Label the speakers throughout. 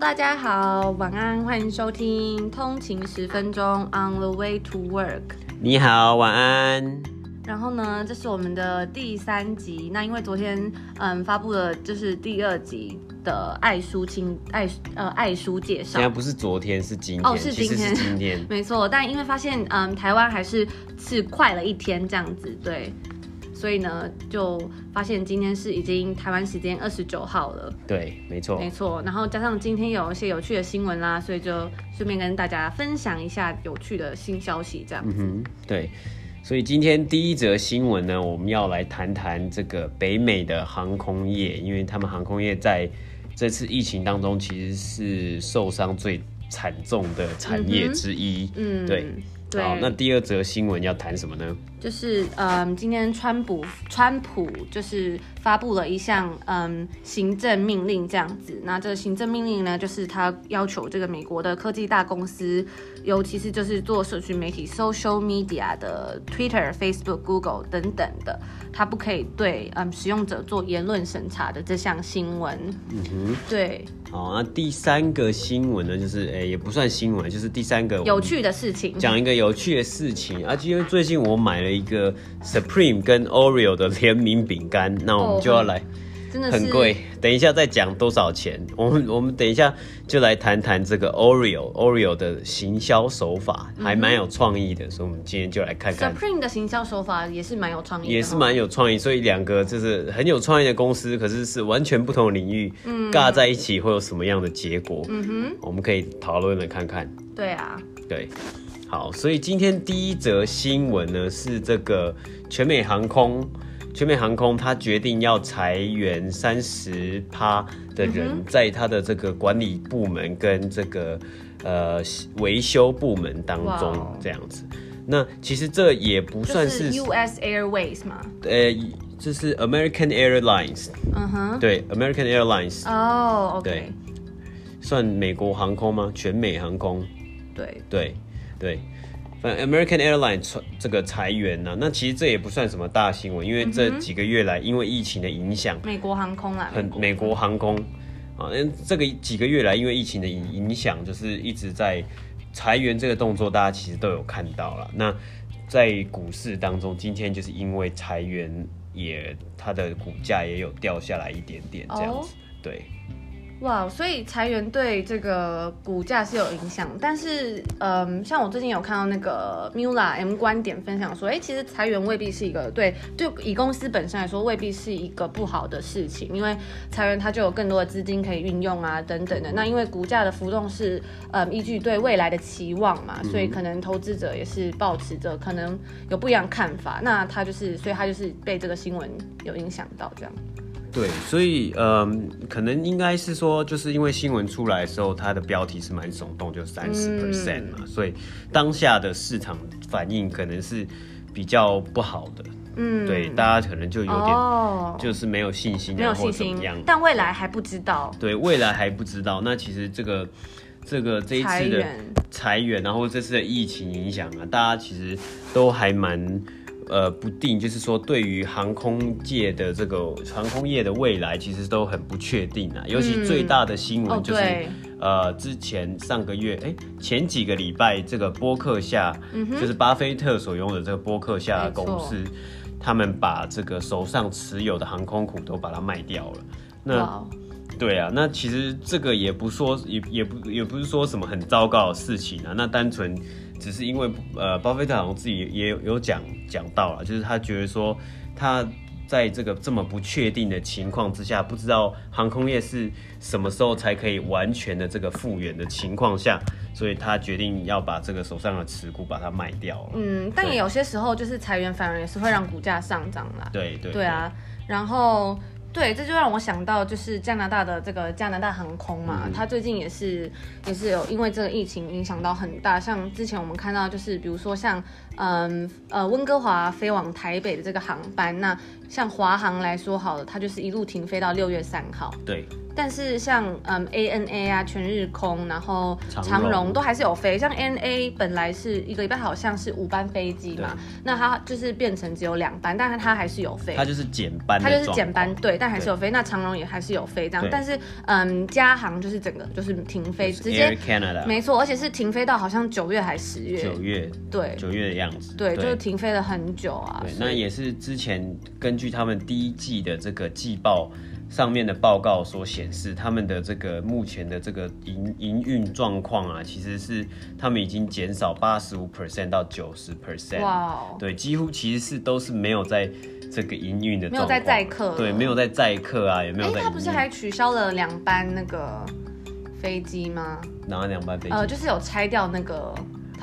Speaker 1: 大家好，晚安，欢迎收听通勤十分钟 On the way to work。
Speaker 2: 你好，晚安。
Speaker 1: 然后呢，这是我们的第三集。那因为昨天嗯发布了就是第二集的爱书清爱呃爱书介绍。
Speaker 2: 现在不是昨天，是今天。
Speaker 1: 哦，是今天，
Speaker 2: 是今天。
Speaker 1: 没错，但因为发现嗯台湾还是是快了一天这样子，对。所以呢，就发现今天是已经台湾时间二十九号了。
Speaker 2: 对，没错，
Speaker 1: 没错。然后加上今天有一些有趣的新闻啦，所以就顺便跟大家分享一下有趣的新消息，这样。
Speaker 2: 嗯哼，对。所以今天第一则新闻呢，我们要来谈谈这个北美的航空业，因为他们航空业在这次疫情当中其实是受伤最惨重的产业之一。嗯，对。
Speaker 1: 对
Speaker 2: 好，那第二则新闻要谈什么呢？
Speaker 1: 就是嗯，今天川普川普就是发布了一项嗯行政命令这样子。那这个行政命令呢，就是他要求这个美国的科技大公司，尤其是就是做社群媒体 social media 的 Twitter、Facebook、Google 等等的，他不可以对嗯使用者做言论审查的这项新闻。嗯哼，对。
Speaker 2: 好，那第三个新闻呢，就是诶、欸，也不算新闻，就是第三个
Speaker 1: 有趣的事情，
Speaker 2: 讲一个有趣的事情啊。因为最近我买了一个 Supreme 跟 Oreo 的联名饼干，那我们就要来。Oh, 真的很贵，等一下再讲多少钱。我们我们等一下就来谈谈这个 Oreo Oreo 的行销手法，还蛮有创意的，所以我们今天就来看看。
Speaker 1: Supreme 的行销手法也是蛮有创意，
Speaker 2: 也是蛮有创意，所以两个就是很有创意的公司，可是是完全不同的领域，嗯，尬在一起会有什么样的结果？嗯哼，我们可以讨论来看看。
Speaker 1: 对啊，
Speaker 2: 对，好，所以今天第一则新闻呢是这个全美航空。全美航空，它决定要裁员三十趴的人，在它的这个管理部门跟这个呃维修部门当中这样子。那其实这也不算是
Speaker 1: US Airways 吗？
Speaker 2: 呃，这是 American Airlines。嗯哼，对，American Airlines。
Speaker 1: 哦，OK。
Speaker 2: 对，算美国航空吗？全美航空。
Speaker 1: 对
Speaker 2: 对对。American Airlines 这个裁员呢、啊，那其实这也不算什么大新闻，因为这几个月来因为疫情的影响，
Speaker 1: 美国航空啊，
Speaker 2: 很美国航空啊，因这个几个月来因为疫情的影影响，就是一直在裁员这个动作，大家其实都有看到了。那在股市当中，今天就是因为裁员也它的股价也有掉下来一点点这样子，对。
Speaker 1: 哇，所以裁员对这个股价是有影响，但是，嗯，像我最近有看到那个 Mula M 观点分享说，哎，其实裁员未必是一个对，对以公司本身来说未必是一个不好的事情，因为裁员它就有更多的资金可以运用啊，等等的。那因为股价的浮动是，嗯，依据对未来的期望嘛，所以可能投资者也是保持着可能有不一样看法，那他就是，所以他就是被这个新闻有影响到这样。
Speaker 2: 对，所以嗯，可能应该是说，就是因为新闻出来的时候，它的标题是蛮耸动，就三十 percent 嘛，嗯，所以当下的市场反应可能是比较不好的。嗯，对，大家可能就有点就是没有信心，啊，没有信心，
Speaker 1: 但未来还不知道。
Speaker 2: 对，未来还不知道。那其实这个这个这一次的裁员，然后这次的疫情影响啊，大家其实都还蛮。呃，不定，就是说，对于航空界的这个航空业的未来，其实都很不确定啊。尤其最大的新闻就是，嗯、呃，之前上个月，哎，前几个礼拜，这个波克夏，嗯、就是巴菲特所拥的这个波克夏的公司，他们把这个手上持有的航空股都把它卖掉了。那，对啊，那其实这个也不说，也也不也不是说什么很糟糕的事情啊。那单纯。只是因为呃，巴菲特好像自己也有有讲讲到了，就是他觉得说他在这个这么不确定的情况之下，不知道航空业是什么时候才可以完全的这个复原的情况下，所以他决定要把这个手上的持股把它卖掉了。
Speaker 1: 嗯，但也有些时候就是裁员反而也是会让股价上涨啦。
Speaker 2: 对对
Speaker 1: 对啊，然后。对，这就让我想到，就是加拿大的这个加拿大航空嘛，它最近也是也是有因为这个疫情影响到很大，像之前我们看到，就是比如说像嗯呃温哥华飞往台北的这个航班，那像华航来说好了，它就是一路停飞到六月三号。
Speaker 2: 对。
Speaker 1: 但是像嗯 ANA 啊、全日空，然后
Speaker 2: 长荣，
Speaker 1: 都还是有飞。像 ANA 本来是一个礼拜好像是五班飞机嘛，那它就是变成只有两班，但是它还是有飞。
Speaker 2: 它就是减班，
Speaker 1: 它就是减班，对，但还是有飞。那长荣也还是有飞这样，但是嗯，加航就是整个就是停飞，直接没错，而且是停飞到好像九月还是十月？
Speaker 2: 九月，对，九月的样子。
Speaker 1: 对，就是停飞了很久啊。
Speaker 2: 对，那也是之前根据他们第一季的这个季报。上面的报告所显示，他们的这个目前的这个营营运状况啊，其实是他们已经减少八十五 percent 到九十 percent。哇，Wow. 对，几乎其实是都是没有在这个营运的
Speaker 1: 没有在载客，
Speaker 2: 对，没有在载客啊，也没有在。哎，
Speaker 1: 他不是还取消了两班那个飞机吗？
Speaker 2: 哪两班飞机？
Speaker 1: 呃，就是有拆掉那个。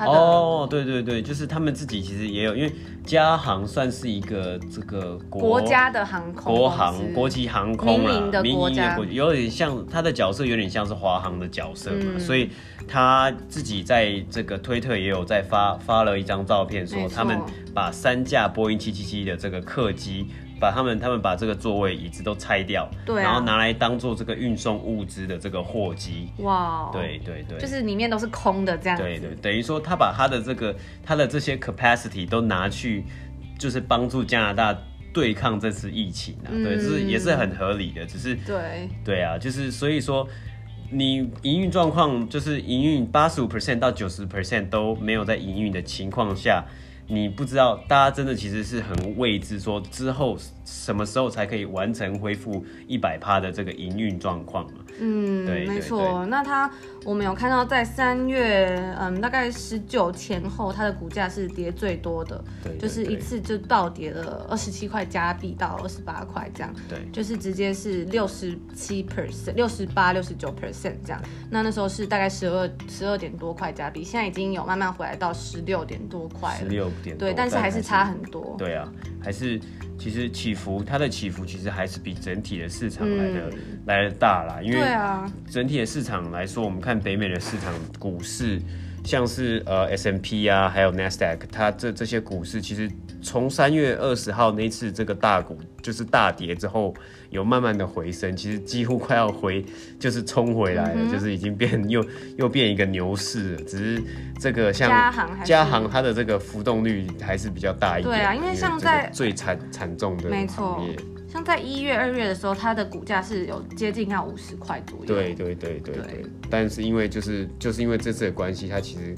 Speaker 2: 哦，对对对，就是他们自己其实也有，因为加航算是一个这个国，
Speaker 1: 国家的航空，
Speaker 2: 国航国际航空啦，
Speaker 1: 民营的国家，
Speaker 2: 国有点像他的角色，有点像是华航的角色嘛，嗯、所以他自己在这个推特也有在发发了一张照片，说他们把三架波音七七七的这个客机。把他们他们把这个座位椅子都拆掉，对啊，然后拿来当做这个运送物资的这个货机。哇，对对对，
Speaker 1: 就是里面都是空的这样子。
Speaker 2: 对对，等于说他把他的这个他的这些 capacity 都拿去，就是帮助加拿大对抗这次疫情啊。嗯、对，就是也是很合理的，只是对对啊，就是所以说你营运状况就是营运八十五 percent 到九十 percent 都没有在营运的情况下。你不知道，大家真的其实是很未知，说之后什么时候才可以完成恢复一百趴的这个营运状况。
Speaker 1: 嗯，对，没错。那它，我们有看到在三月，嗯，大概十九前后，它的股价是跌最多的，对，就是一次就暴跌了二十七块加币到二十八块这样，对，就是直接是六十七 percent、六十八、六十九 percent 这样。那那时候是大概十二十二点多块加币，现在已经有慢慢回来到十六点多块，十六点多，对，但是还是差很多。
Speaker 2: 对啊，还是。其实起伏，它的起伏其实还是比整体的市场来的、嗯、来的大啦，因为整体的市场来说，我们看北美的市场股市，像是呃 S M P 啊，还有 Nasdaq，它这这些股市其实从三月二十号那次这个大股就是大跌之后。有慢慢的回升，其实几乎快要回，就是冲回来了，嗯、就是已经变 又又变一个牛市了。只是这个像加行，加行它的这个浮动率还是比较大一点。
Speaker 1: 对啊，因为像在
Speaker 2: 最惨惨重的没错，
Speaker 1: 像在一月二月的时候，它的股价是有接近要五十块左右。
Speaker 2: 对对对对对。对但是因为就是就是因为这次的关系，它其实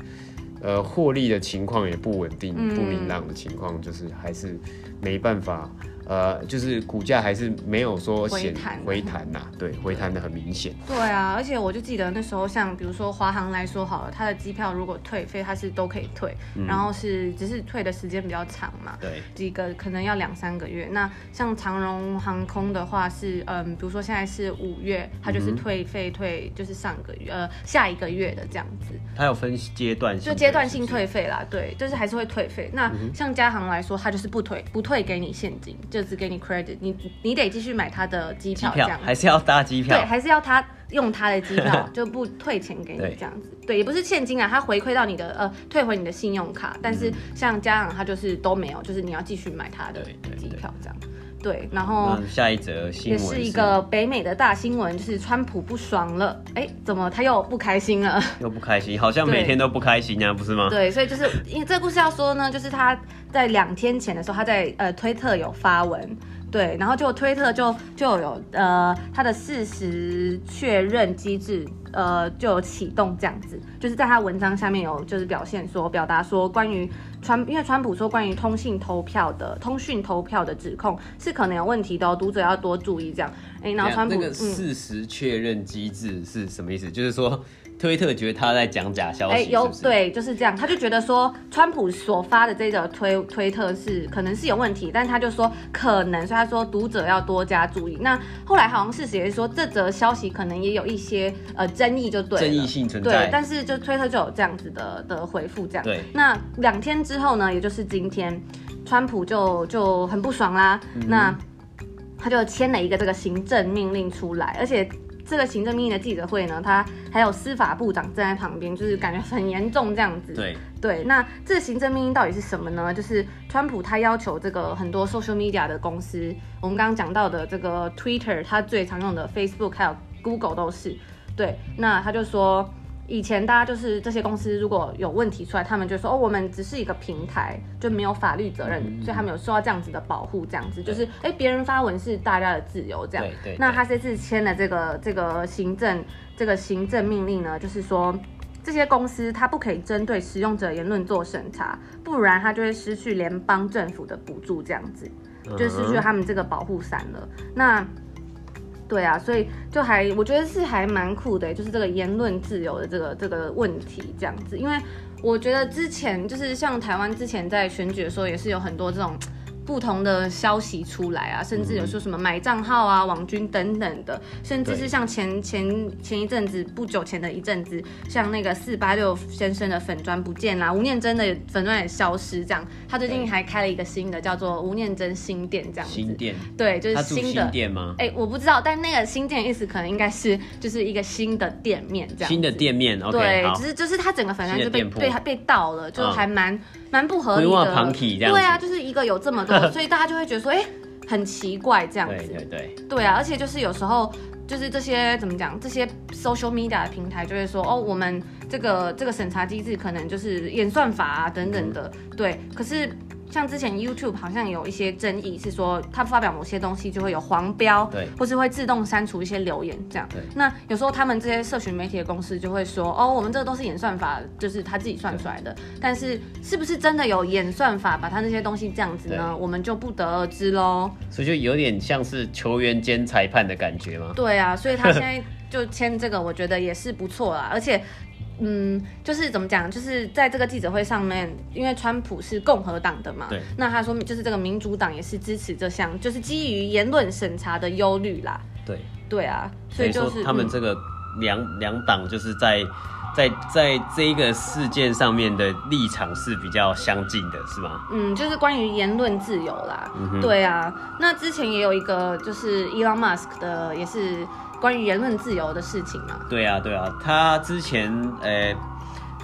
Speaker 2: 呃获利的情况也不稳定、嗯、不明朗的情况，就是还是没办法。呃，就是股价还是没有说回弹回弹呐，对，回弹的很明显。
Speaker 1: 对啊，而且我就记得那时候，像比如说华航来说好了，它的机票如果退费，它是都可以退，嗯、然后是只是退的时间比较长嘛，对，几个可能要两三个月。那像长荣航空的话是，嗯，比如说现在是五月，它就是退费退就是上个月呃下一个月的这样子。
Speaker 2: 它有分阶段性，
Speaker 1: 就阶段性退费啦，对，就是还是会退费。那像嘉航来说，它就是不退不退给你现金，就。只给你 credit，你你得继续买他的机票，这样
Speaker 2: 还是要搭机票？
Speaker 1: 对，还是要他用他的机票，就不退钱给你这样子。对，也不是现金啊，他回馈到你的呃，退回你的信用卡。但是像家长，他就是都没有，就是你要继续买他的机票这样。对，然后
Speaker 2: 下一则新闻
Speaker 1: 也是一个北美的大新闻，就是川普不爽了。哎，怎么他又不开心了？
Speaker 2: 又不开心，好像每天都不开心啊，不是吗？
Speaker 1: 对，所以就是因为这个故事要说呢，就是他在两天前的时候，他在呃推特有发文。对，然后就推特就就有呃，它的事实确认机制呃就有启动这样子，就是在他文章下面有就是表现说表达说关于川，因为川普说关于通信投票的通讯投票的指控是可能有问题的哦，读者要多注意这样。哎，然后川普
Speaker 2: 那个事实确认机制是什么意思？嗯、就是说。推特觉得他在讲假消息哎，有
Speaker 1: 对，就是这样，他就觉得说，川普所发的这个推推特是可能是有问题，但他就说可能，所以他说读者要多加注意。那后来好像事实也是说，这则消息可能也有一些呃争议，就对，
Speaker 2: 争议性存在。
Speaker 1: 对，但是就推特就有这样子的的回复，这样。对。那两天之后呢，也就是今天，川普就就很不爽啦，嗯、那他就签了一个这个行政命令出来，而且。这个行政命令的记者会呢，他还有司法部长站在旁边，就是感觉很严重这样子。
Speaker 2: 对
Speaker 1: 对，那这个行政命令到底是什么呢？就是川普他要求这个很多 social media 的公司，我们刚刚讲到的这个 Twitter，他最常用的 Facebook 还有 Google 都是。对，那他就说。以前大家就是这些公司如果有问题出来，他们就说哦，我们只是一个平台，就没有法律责任，嗯、所以他们有受到这样子的保护，这样子就是哎，别人发文是大家的自由，这样。对对。那他这次签的这个这个行政这个行政命令呢，就是说这些公司它不可以针对使用者言论做审查，不然它就会失去联邦政府的补助，这样子就失去他们这个保护伞了。那。对啊，所以就还我觉得是还蛮酷的，就是这个言论自由的这个这个问题这样子，因为我觉得之前就是像台湾之前在选举的时候，也是有很多这种。不同的消息出来啊，甚至有说什么买账号啊、网军等等的，甚至是像前前前一阵子不久前的一阵子，像那个四八六先生的粉砖不见啦，吴念真的粉砖也消失，这样。他最近还开了一个新的，叫做吴念真新店这样子。
Speaker 2: 新店。
Speaker 1: 对，就是新的
Speaker 2: 新店吗？
Speaker 1: 哎、欸，我不知道，但那个新店意思可能应该是就是一个新的店面这样。
Speaker 2: 新的店面，OK。
Speaker 1: 对，只是就是他整个粉砖就被被被盗了，就还蛮。嗯蛮不合理的，
Speaker 2: 对
Speaker 1: 啊，就是一个有这么多，所以大家就会觉得说，哎、欸，很奇怪这样子，
Speaker 2: 对对。对，
Speaker 1: 对啊，而且就是有时候就是这些怎么讲，这些 social media 的平台就会说，哦，我们这个这个审查机制可能就是演算法啊等等的，嗯、对，可是。像之前 YouTube 好像有一些争议，是说他发表某些东西就会有黄标，对，或是会自动删除一些留言这样。对，那有时候他们这些社群媒体的公司就会说，哦，我们这个都是演算法，就是他自己算出来的。但是是不是真的有演算法把他那些东西这样子呢？我们就不得而知喽。
Speaker 2: 所以就有点像是球员兼裁判的感觉吗？
Speaker 1: 对啊，所以他现在就签这个，我觉得也是不错啦，而且。嗯，就是怎么讲，就是在这个记者会上面，因为川普是共和党的嘛，对，那他说就是这个民主党也是支持这项，就是基于言论审查的忧虑啦。对，对啊，所以就是
Speaker 2: 他们这个两两党就是在在在这一个事件上面的立场是比较相近的，是吗？
Speaker 1: 嗯，就是关于言论自由啦。嗯，对啊，那之前也有一个就是 Elon Musk 的，也是。关于言论自由的事情嘛？
Speaker 2: 对啊，对啊，他之前呃、欸，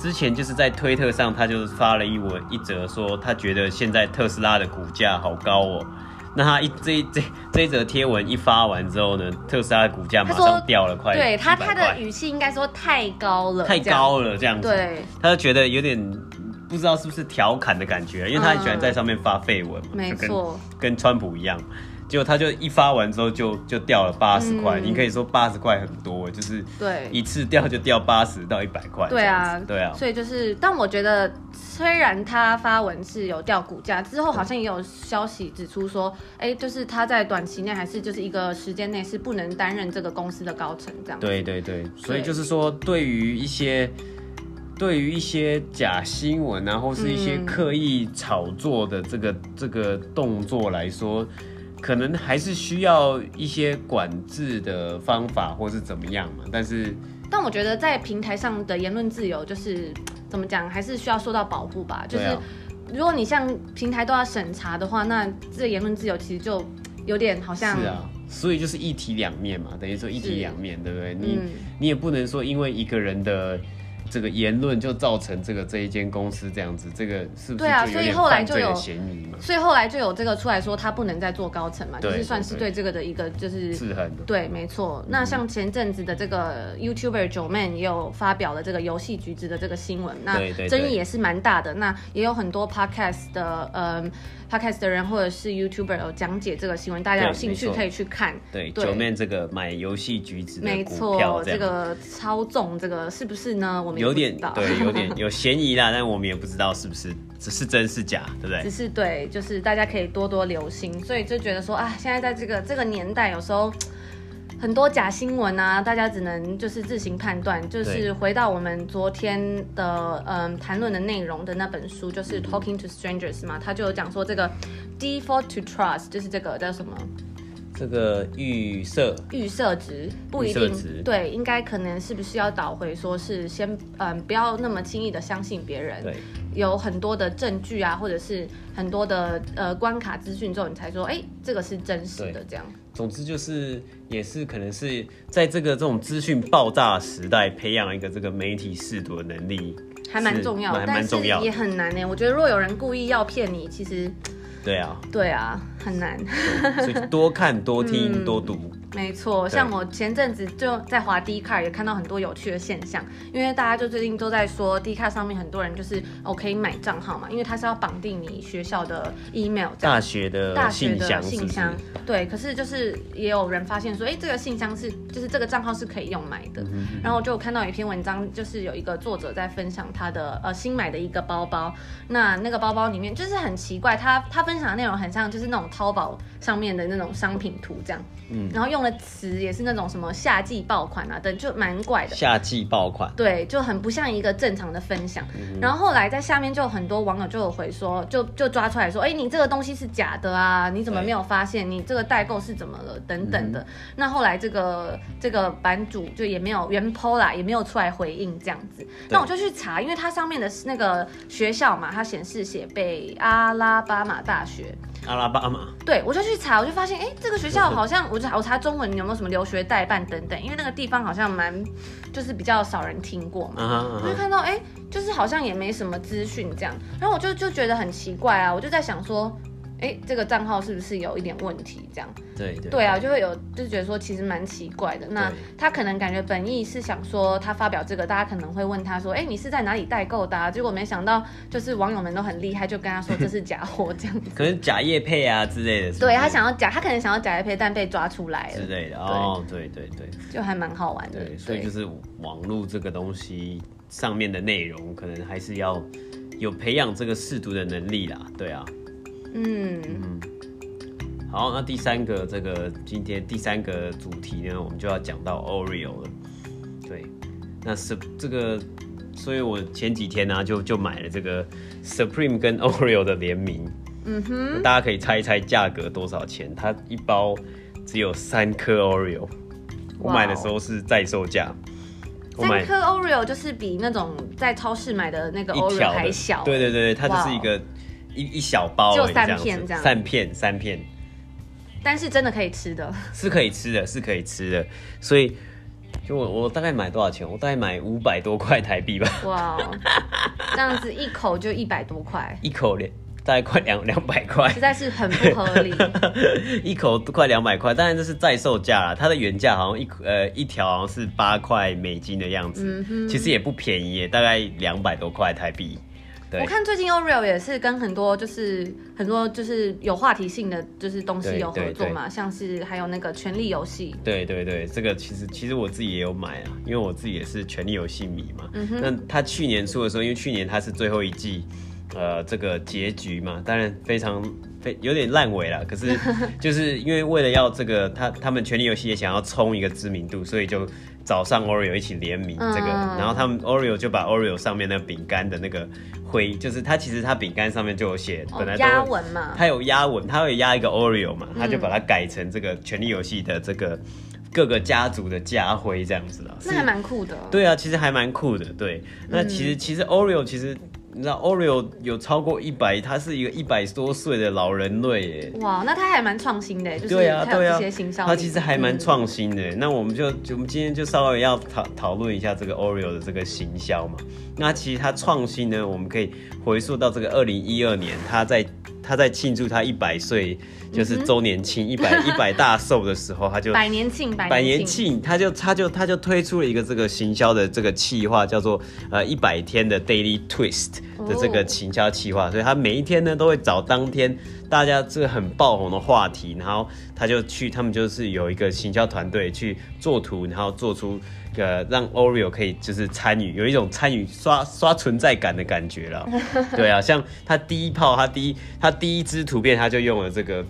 Speaker 2: 之前就是在推特上，他就发了一文一则，说他觉得现在特斯拉的股价好高哦。那他一这这这一则贴文一发完之后呢，特斯拉的股价马上掉了快，对
Speaker 1: 他他的语气应该说太高了，
Speaker 2: 太高了这样子。
Speaker 1: 对，
Speaker 2: 他就觉得有点不知道是不是调侃的感觉，因为他很喜欢在上面发废文嘛，
Speaker 1: 没错，
Speaker 2: 跟川普一样。结果他就一发完之后就就掉了八十块，你可以说八十块很多，就是对一次掉就掉八十到一百块。对啊，对啊。
Speaker 1: 所以就是，但我觉得虽然他发文是有掉股价，之后好像也有消息指出说，哎、欸，就是他在短期内还是就是一个时间内是不能担任这个公司的高层这样。
Speaker 2: 对对对，所以就是说，对于一些对于一些假新闻啊，或是一些刻意炒作的这个、嗯、这个动作来说。可能还是需要一些管制的方法，或是怎么样嘛？但是，
Speaker 1: 但我觉得在平台上的言论自由，就是怎么讲，还是需要受到保护吧。就是如果你像平台都要审查的话，那这个言论自由其实就有点好像。
Speaker 2: 是啊，所以就是一体两面嘛，等于说一体两面，对不对？你、嗯、你也不能说因为一个人的。这个言论就造成这个这一间公司这样子，这个是不是对啊？所以后来就有嫌疑嘛？
Speaker 1: 所以后来就有这个出来说他不能再做高层嘛，就是算是对这个的一个就是
Speaker 2: 制衡的。
Speaker 1: 对，没错。那像前阵子的这个 YouTuber Joeman 也有发表了这个游戏橘子的这个新闻，那争议也是蛮大的。那也有很多 Podcast 的嗯。Podcast 的人或者是 YouTuber 有讲解这个新闻，大家有兴趣可以去看。
Speaker 2: 对，九面这个买游戏橘子的股票这，
Speaker 1: 这个操纵这个是不是呢？我们
Speaker 2: 有点对，有点 有嫌疑啦，但我们也不知道是不是只是真是假，对不对？
Speaker 1: 只是对，就是大家可以多多留心，所以就觉得说啊，现在在这个这个年代，有时候。很多假新闻啊，大家只能就是自行判断。就是回到我们昨天的嗯谈论的内容的那本书，就是 Talking to Strangers 嘛，他就有讲说这个 default to trust 就是这个叫什么？
Speaker 2: 这个预设
Speaker 1: 预设值不一定对，应该可能是不是要倒回说是先嗯不要那么轻易的相信别人，
Speaker 2: 对，
Speaker 1: 有很多的证据啊，或者是很多的呃关卡资讯之后，你才说哎这个是真实的这样。
Speaker 2: 总之就是也是可能是在这个这种资讯爆炸时代，培养一个这个媒体识读的能力，
Speaker 1: 还蛮重要，
Speaker 2: 还蛮重要，
Speaker 1: 也很难呢。我觉得若有人故意要骗你，其实。
Speaker 2: 对啊，
Speaker 1: 对啊，很难，
Speaker 2: 所以多看、多听、嗯、多读。
Speaker 1: 没错，像我前阵子就在滑 Dcard 也看到很多有趣的现象，因为大家就最近都在说 Dcard 上面很多人就是哦可以买账号嘛，因为它是要绑定你学校的 email，
Speaker 2: 大学的
Speaker 1: 大学的
Speaker 2: 信箱，
Speaker 1: 对。可是就是也有人发现说，哎，这个信箱是就是这个账号是可以用买的。嗯、然后就看到一篇文章，就是有一个作者在分享他的呃新买的一个包包，那那个包包里面就是很奇怪，他他分享的内容很像就是那种淘宝上面的那种商品图这样，嗯，然后用。词也是那种什么夏季爆款啊等，就蛮怪的。
Speaker 2: 夏季爆款，
Speaker 1: 对，就很不像一个正常的分享。嗯、然后后来在下面就有很多网友就有回说，就就抓出来说，哎，你这个东西是假的啊？你怎么没有发现？你这个代购是怎么了？等等的。嗯、那后来这个这个版主就也没有原 po 啦，也没有出来回应这样子。那我就去查，因为它上面的那个学校嘛，它显示写北阿拉巴马大学。
Speaker 2: 阿拉巴马，
Speaker 1: 对，我就去查，我就发现，哎，这个学校好像，我就我查中文有没有什么留学代办等等，因为那个地方好像蛮，就是比较少人听过嘛，uh huh, uh huh. 我就看到，哎，就是好像也没什么资讯这样，然后我就就觉得很奇怪啊，我就在想说。哎，这个账号是不是有一点问题？这样，
Speaker 2: 对对，
Speaker 1: 对啊，就会有，就是觉得说其实蛮奇怪的。那他可能感觉本意是想说，他发表这个，大家可能会问他说，哎，你是在哪里代购的啊？结果没想到，就是网友们都很厉害，就跟他说这是假货这样子。
Speaker 2: 可能假叶配啊之类的是是。
Speaker 1: 对，他想要假，他可能想要假叶配，但被抓出来了
Speaker 2: 之类的。哦，对对对，
Speaker 1: 就还蛮好玩的。
Speaker 2: 对，所以就是网络这个东西上面的内容，可能还是要有培养这个识读的能力啦。对啊。嗯嗯，好，那第三个这个今天第三个主题呢，我们就要讲到 Oreo 了。对，那是这个，所以我前几天呢、啊、就就买了这个 Supreme 跟 Oreo 的联名。嗯哼，大家可以猜一猜价格多少钱？它一包只有三颗 Oreo，我买的时候是在售价。
Speaker 1: 三颗 Oreo 就是比那种在超市买的那个 Oreo 还小。
Speaker 2: 对对对，它就是一个。一一小包，
Speaker 1: 就三片这样，
Speaker 2: 三片三片，
Speaker 1: 但是真的可以吃的，
Speaker 2: 是可以吃的，是可以吃的，所以就我我大概买多少钱？我大概买五百多块台币吧。哇，
Speaker 1: 这样子一口就一百多块，
Speaker 2: 一口两大概快两两百块，
Speaker 1: 实在是很不合理。
Speaker 2: 一口都快两百块，当然这是在售价啦，它的原价好像一呃一条好像是八块美金的样子，嗯、其实也不便宜耶，大概两百多块台币。对
Speaker 1: 我看最近 Oreo 也是跟很多就是很多就是有话题性的就是东西有合作嘛，像是还有那个权力游戏。
Speaker 2: 对对对，这个其实其实我自己也有买啊，因为我自己也是权力游戏迷嘛。嗯哼。那他去年出的时候，因为去年他是最后一季，呃，这个结局嘛，当然非常非有点烂尾了。可是 就是因为为了要这个他他们权力游戏也想要冲一个知名度，所以就。找上 Oreo 一起联名这个，嗯、然后他们 Oreo 就把 Oreo 上面那个饼干的那个灰，就是它其实它饼干上面就有写，本来
Speaker 1: 压纹嘛，
Speaker 2: 它有压纹，它会压一个 Oreo 嘛，它就把它改成这个《权力游戏》的这个各个家族的家徽这样子了。
Speaker 1: 那还蛮酷的。
Speaker 2: 对啊，其实还蛮酷的。对，那其实、嗯、其实 Oreo 其实。你知道 Oreo 有超过一百，他是一个一百多岁的老人类耶。
Speaker 1: 哇，那他还蛮创新的，就是对啊，对啊，
Speaker 2: 他其实还蛮创新的。嗯、那我们就我们今天就稍微要讨讨论一下这个 Oreo 的这个行销嘛。那其实他创新呢，我们可以回溯到这个二零一二年，他在他在庆祝他一百岁。就是周年庆一百一百大寿的时候，他就
Speaker 1: 百年庆
Speaker 2: 百年庆，他就他就他就推出了一个这个行销的这个企划，叫做呃一百天的 Daily Twist 的这个行销企划，所以他每一天呢都会找当天大家这个很爆红的话题，然后他就去，他们就是有一个行销团队去做图，然后做出。个让 Oreo 可以就是参与，有一种参与刷刷存在感的感觉了。对啊，像他第一炮，他第一他第一支图片，他就用了这个，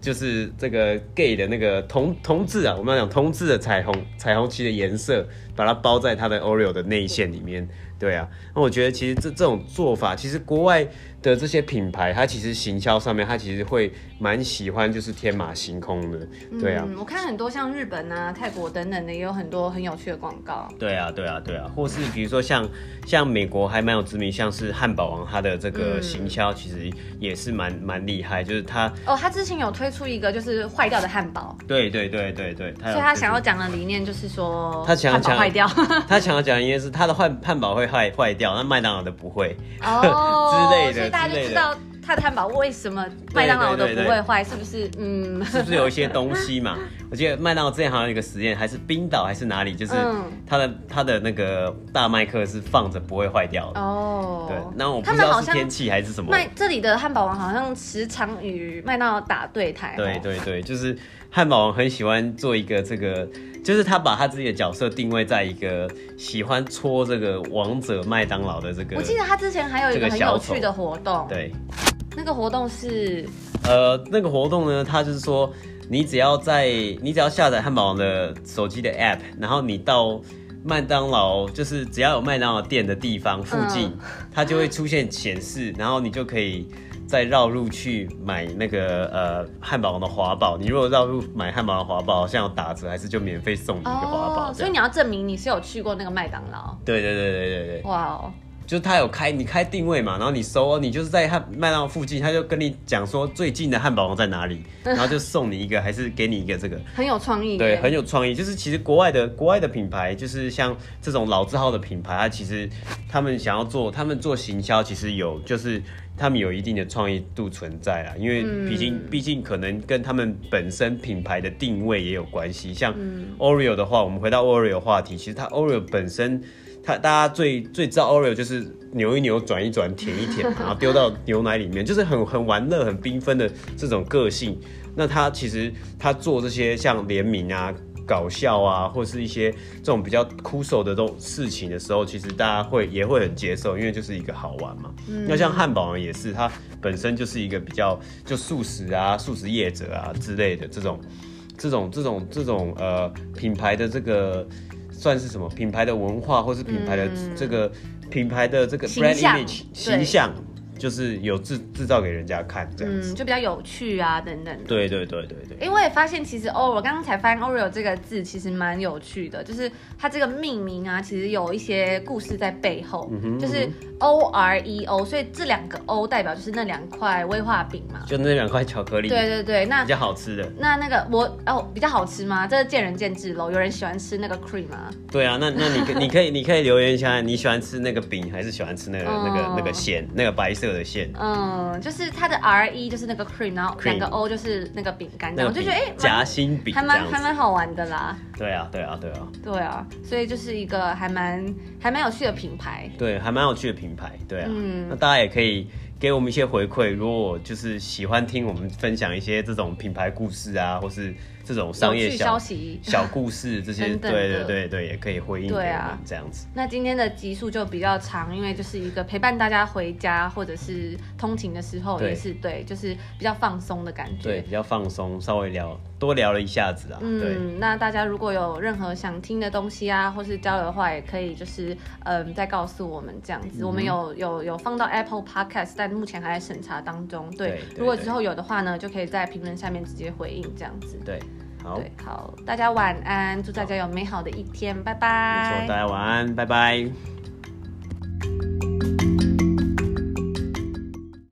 Speaker 2: 就是这个 gay 的那个同同志啊，我们要讲同志的彩虹彩虹旗的颜色，把它包在他的 Oreo 的内馅里面。对啊，那我觉得其实这这种做法，其实国外的这些品牌，它其实行销上面，它其实会蛮喜欢就是天马行空的，对啊。
Speaker 1: 嗯，我看很多像日本啊、泰国等等的，也有很多很有趣的广告。
Speaker 2: 对啊，对啊，对啊，或是比如说像像美国还蛮有知名，像是汉堡王，它的这个行销其实也是蛮蛮厉害，就是它
Speaker 1: 哦，它之前有推出一个就是坏掉的汉堡。
Speaker 2: 对对对对对，
Speaker 1: 所以他想要讲的理念就是说，
Speaker 2: 他想要讲
Speaker 1: 坏掉，
Speaker 2: 他想要讲的应该是他的汉汉堡会坏坏掉，那麦当劳的不会
Speaker 1: 哦
Speaker 2: 之类的，
Speaker 1: 大家就知道他的汉堡为什么麦当劳都不会坏，是不是？嗯，
Speaker 2: 是不是有一些东西嘛？我记得麦当劳之前好像有一个实验，还是冰岛还是哪里，就是他的他的那个大麦克是放着不会坏掉的哦。对，那我不知道是天气还是什么。麦
Speaker 1: 这里的汉堡王好像时常与麦当劳打对台。
Speaker 2: 对对对，就是汉堡王很喜欢做一个这个。就是他把他自己的角色定位在一个喜欢戳这个王者麦当劳的这个。
Speaker 1: 我记得他之前还有一个很有趣的活动。
Speaker 2: 对，
Speaker 1: 那个活动是，
Speaker 2: 呃，那个活动呢，他就是说，你只要在你只要下载汉堡王的手机的 app，然后你到麦当劳，就是只要有麦当劳店的地方附近，嗯、它就会出现显示，然后你就可以。再绕路去买那个呃汉堡王的华堡，你如果绕路买汉堡王的华堡，好像有打折，还是就免费送你一个华堡。
Speaker 1: Oh, 所以你要证明你是有去过那个麦当劳。
Speaker 2: 对对对对对对。
Speaker 1: 哇哦！
Speaker 2: 就是他有开，你开定位嘛，然后你搜，你就是在汉麦当劳附近，他就跟你讲说最近的汉堡王在哪里，然后就送你一个，还是给你一个这个。
Speaker 1: 很有创意。
Speaker 2: 对，很有创意。就是其实国外的国外的品牌，就是像这种老字号的品牌，它其实他们想要做，他们做行销，其实有就是。他们有一定的创意度存在啊，因为毕竟毕竟可能跟他们本身品牌的定位也有关系。像 Oreo 的话，我们回到 Oreo 话题，其实它 Oreo 本身，它大家最最知道 Oreo 就是扭一扭、转一转、舔一舔，然后丢到牛奶里面，就是很很玩乐、很缤纷的这种个性。那他其实他做这些像联名啊。搞笑啊，或是一些这种比较酷手的这种事情的时候，其实大家会也会很接受，因为就是一个好玩嘛。那、嗯、像汉堡王也是，它本身就是一个比较就素食啊、素食业者啊之类的这种、这种、这种、这种呃品牌的这个算是什么品牌的文化，或是品牌的这个、嗯、品牌的这个 brand image 形象。就是有制制造给人家看这样子，
Speaker 1: 嗯，就比较有趣啊，等等。
Speaker 2: 对对对对对。
Speaker 1: 因为我也发现，其实 Oreo，我刚刚才发现 Oreo 这个字其实蛮有趣的，就是它这个命名啊，其实有一些故事在背后，嗯哼嗯哼，就是 O R E O，所以这两个 O 代表就是那两块威化饼嘛，
Speaker 2: 就那两块巧克力。
Speaker 1: 对对对，那
Speaker 2: 比较好吃的。
Speaker 1: 那那个我哦，比较好吃吗？这是见仁见智喽。有人喜欢吃那个 cream 吗？
Speaker 2: 对啊，那那你你可以你可以留言一下，你喜欢吃那个饼还是喜欢吃那个、嗯、那个那个馅，那个白色的线？嗯。
Speaker 1: 嗯，就是它的 R E 就是那个 cream，然后两个 O 就是那个饼干，我就觉得哎，
Speaker 2: 夹心饼
Speaker 1: 还蛮还蛮好玩的啦。
Speaker 2: 对啊，对啊，对啊，
Speaker 1: 对啊，所以就是一个还蛮还蛮有趣的品牌。
Speaker 2: 对，还蛮有趣的品牌。对啊，嗯，那大家也可以给我们一些回馈，如果就是喜欢听我们分享一些这种品牌故事啊，或是。这种商业小
Speaker 1: 消息、
Speaker 2: 小故事，这些 对对对对，也可以回应给我们这样子。
Speaker 1: 那今天的集数就比较长，因为就是一个陪伴大家回家或者是通勤的时候，也是对，就是比较放松的感觉。
Speaker 2: 对，比较放松，稍微聊多聊了一下子啊。
Speaker 1: 嗯，那大家如果有任何想听的东西啊，或是交流的话，也可以就是嗯再告诉我们这样子。我们有有有放到 Apple Podcast，但目前还在审查当中。对，如果之后有的话呢，就可以在评论下面直接回应这样子。
Speaker 2: 对。好，
Speaker 1: 对，好，大家晚安，祝大家有美好的一天，拜拜。
Speaker 2: 没错，大家晚安，拜拜。